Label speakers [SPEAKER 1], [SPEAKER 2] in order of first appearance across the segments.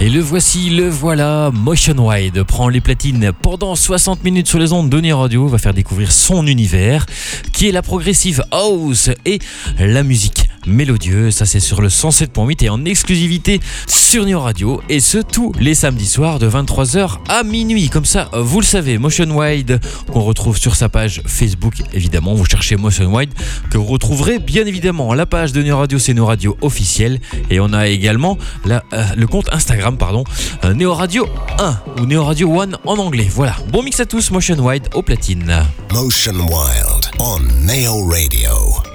[SPEAKER 1] Et le voici, le voilà, Motion Wide prend les platines pendant 60 minutes sur les ondes de Radio, va faire découvrir son univers, qui est la progressive house et la musique mélodieuse. Ça, c'est sur le 107.8 et en exclusivité sur Neo Radio. Et ce, tous les samedis soirs de 23h à minuit. Comme ça, vous le savez, Motion Wide, qu'on retrouve sur sa page Facebook, évidemment. Vous cherchez Motion Wide, que vous retrouverez bien évidemment. La page de Neo Radio, c'est Neo Radio officiel. Et on a également euh, le compte Instagram, pardon, euh, Neo Radio 1 ou Neo Radio 1 en anglais. Voilà. Bon mix à tous, Motion Wide au platine.
[SPEAKER 2] Motion Wild on Neo Radio.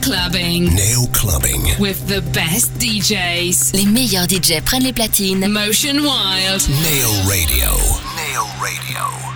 [SPEAKER 3] Clubbing.
[SPEAKER 4] Nail clubbing.
[SPEAKER 3] With the best DJs.
[SPEAKER 5] Les meilleurs DJs prennent les platines.
[SPEAKER 3] Motion Wild.
[SPEAKER 4] Nail Radio. Nail Radio.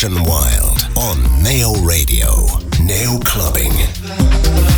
[SPEAKER 2] Motion Wild on Nail Radio. Nail Clubbing.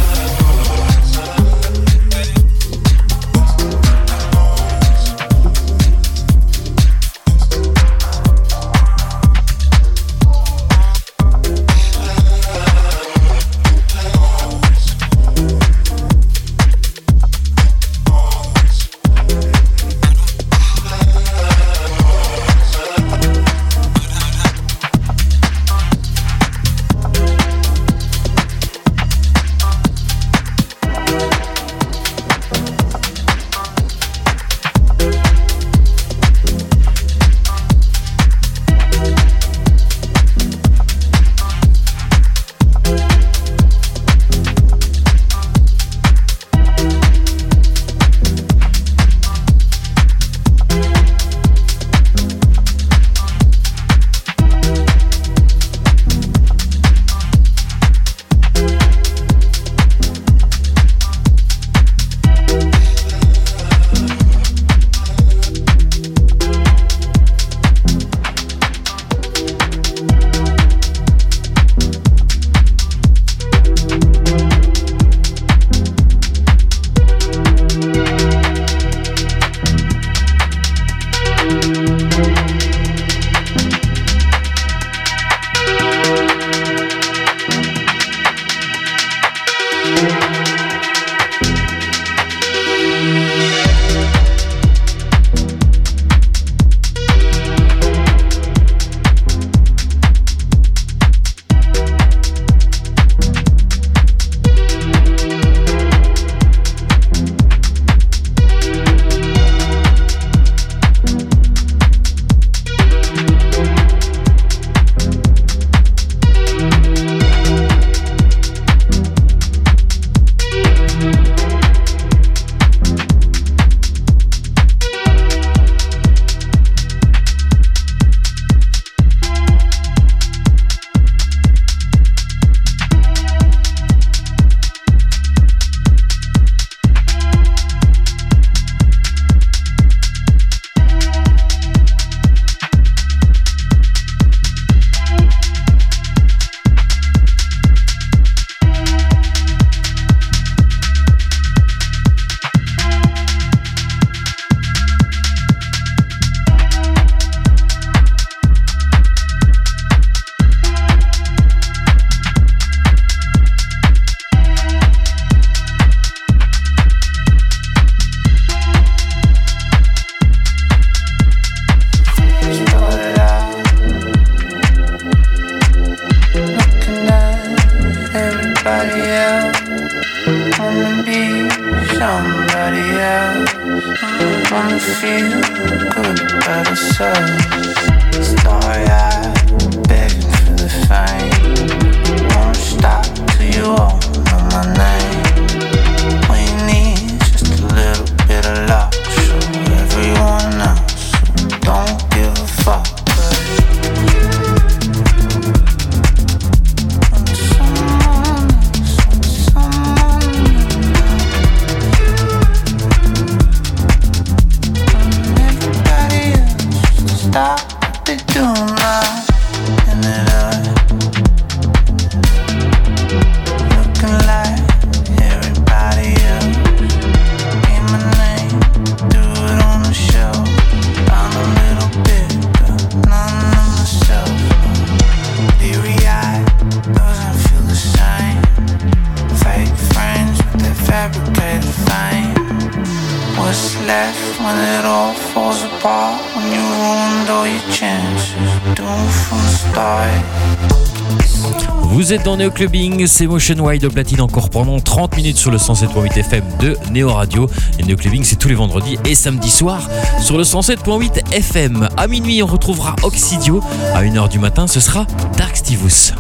[SPEAKER 1] Vous êtes dans Neo Clubbing, c'est Motion Wide au platine encore pendant 30 minutes sur le 107.8 FM de Neo Radio. Et Neo Clubbing, c'est tous les vendredis et samedis soirs sur le 107.8 FM. À minuit, on retrouvera Oxidio. À 1h du matin, ce sera Dark Stivus.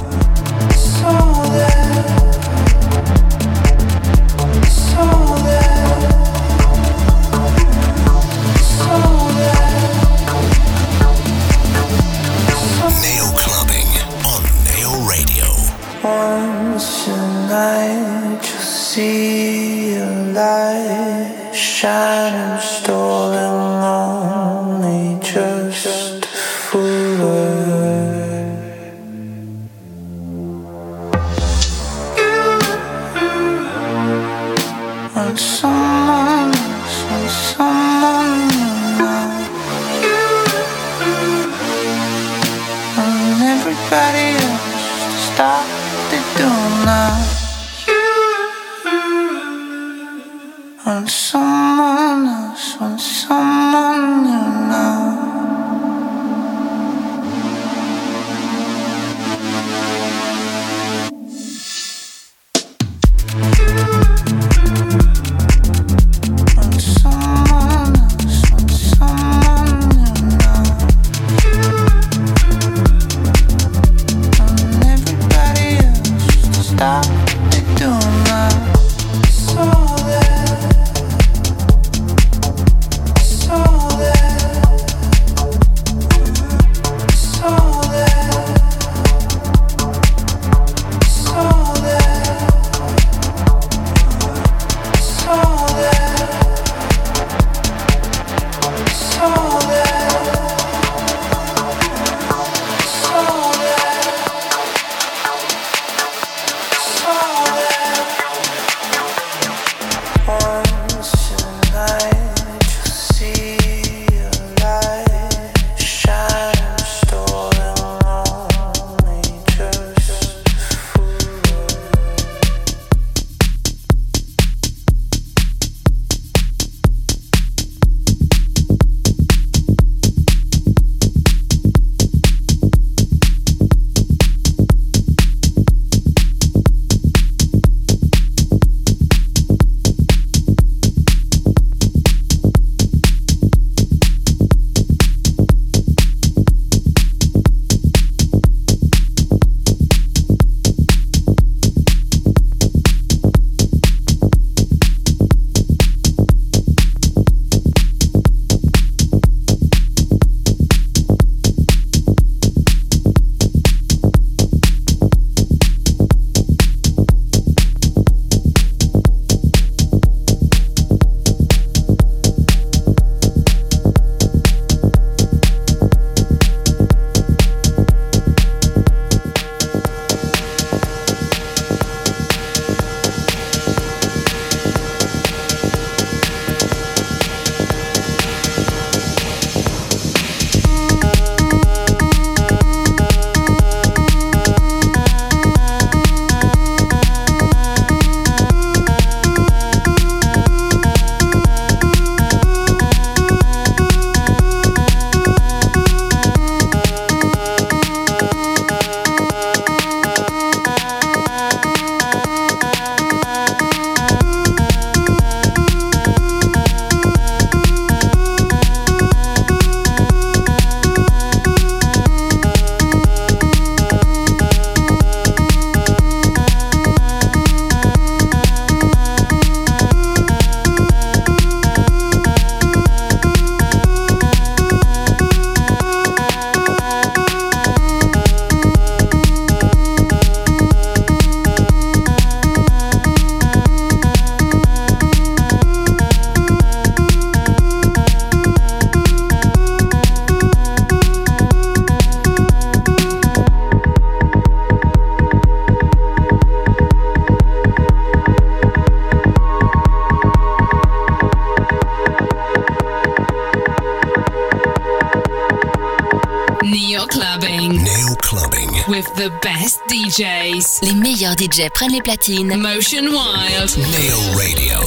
[SPEAKER 5] Les meilleurs DJs prennent les platines.
[SPEAKER 3] Motion Wild.
[SPEAKER 4] Nail Radio.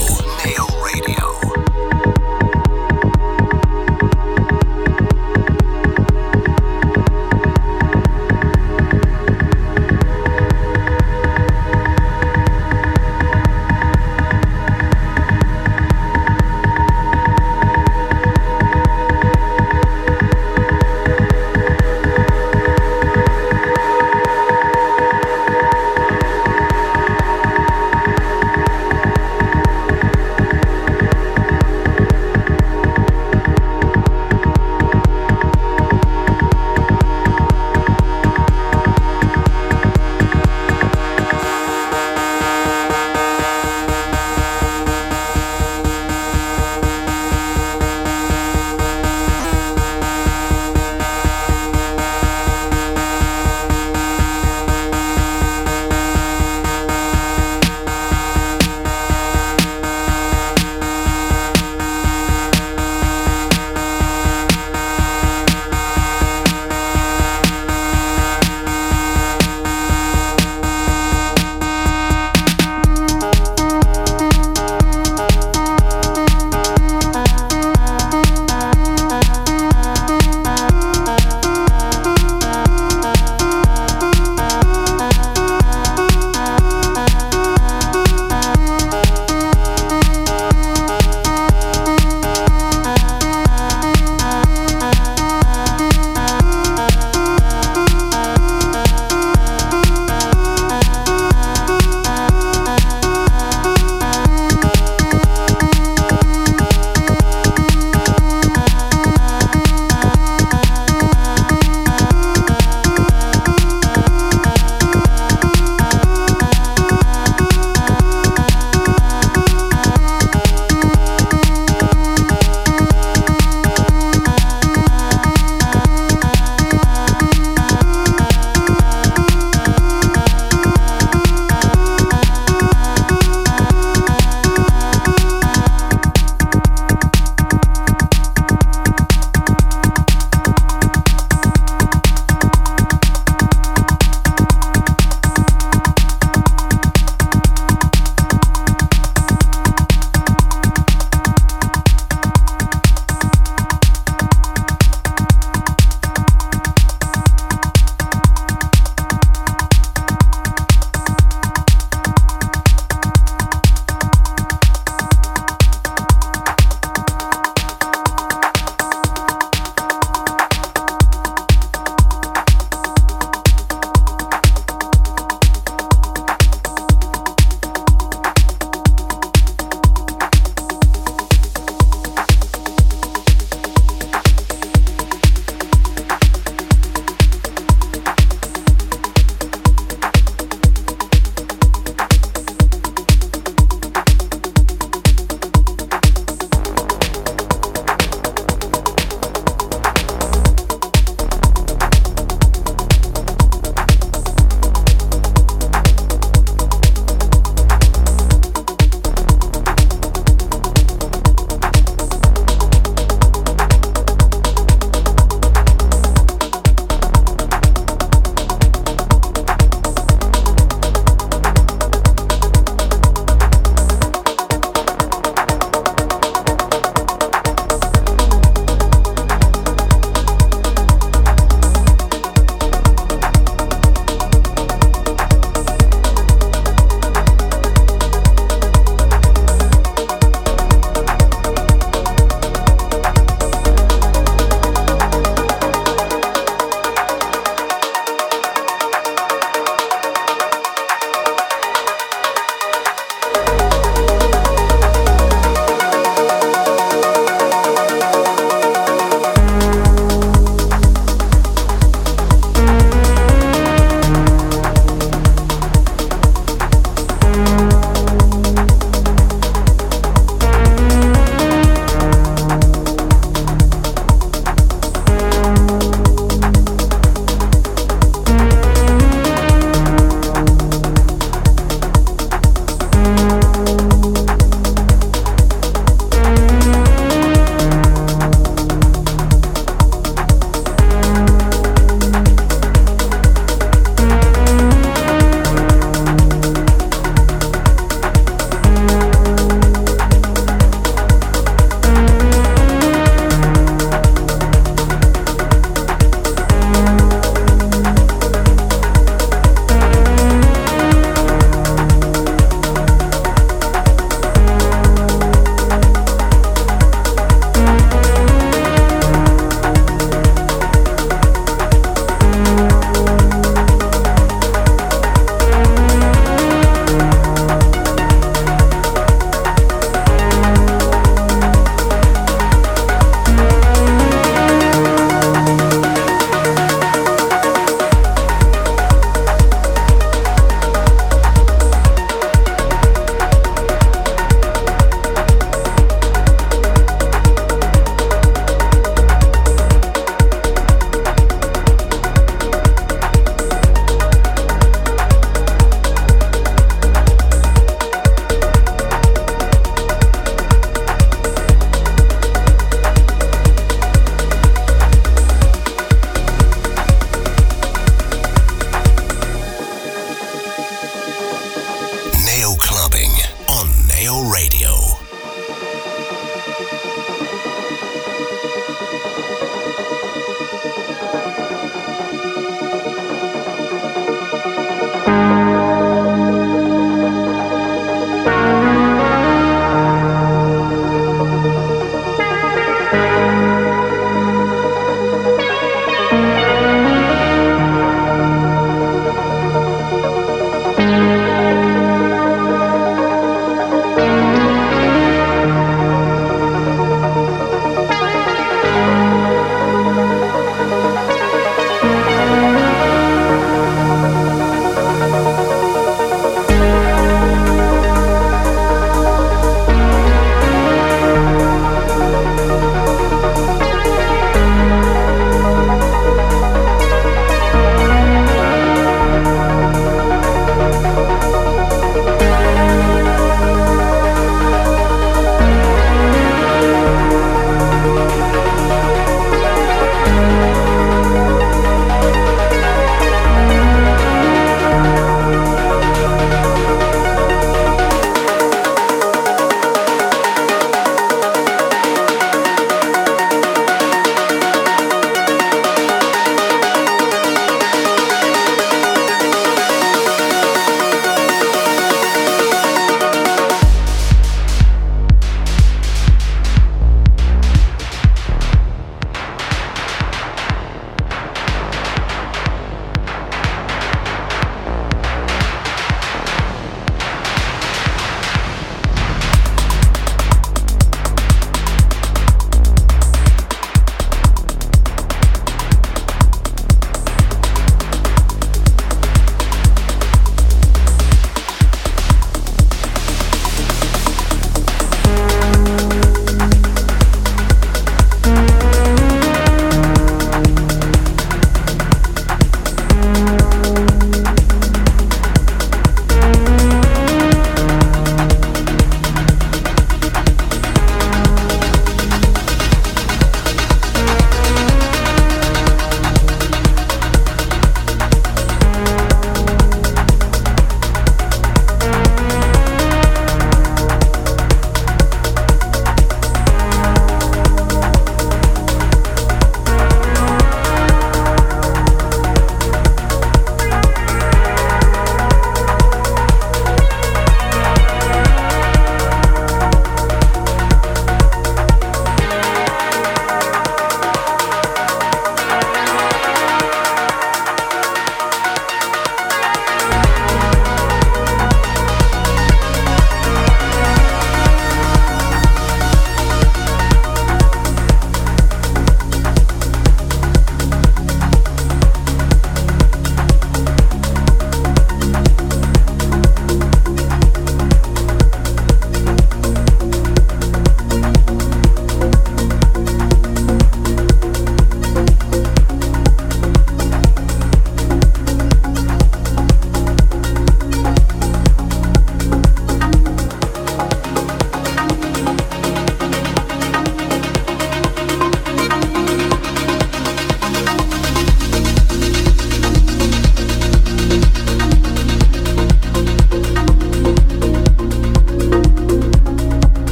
[SPEAKER 4] Nail Radio.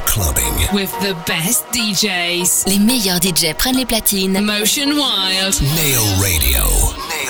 [SPEAKER 3] Clubbing.
[SPEAKER 4] Clubbing.
[SPEAKER 3] With the best DJs.
[SPEAKER 5] Les meilleurs DJ prennent les platines.
[SPEAKER 3] Motion Wild.
[SPEAKER 4] Neo Radio. Neo Radio.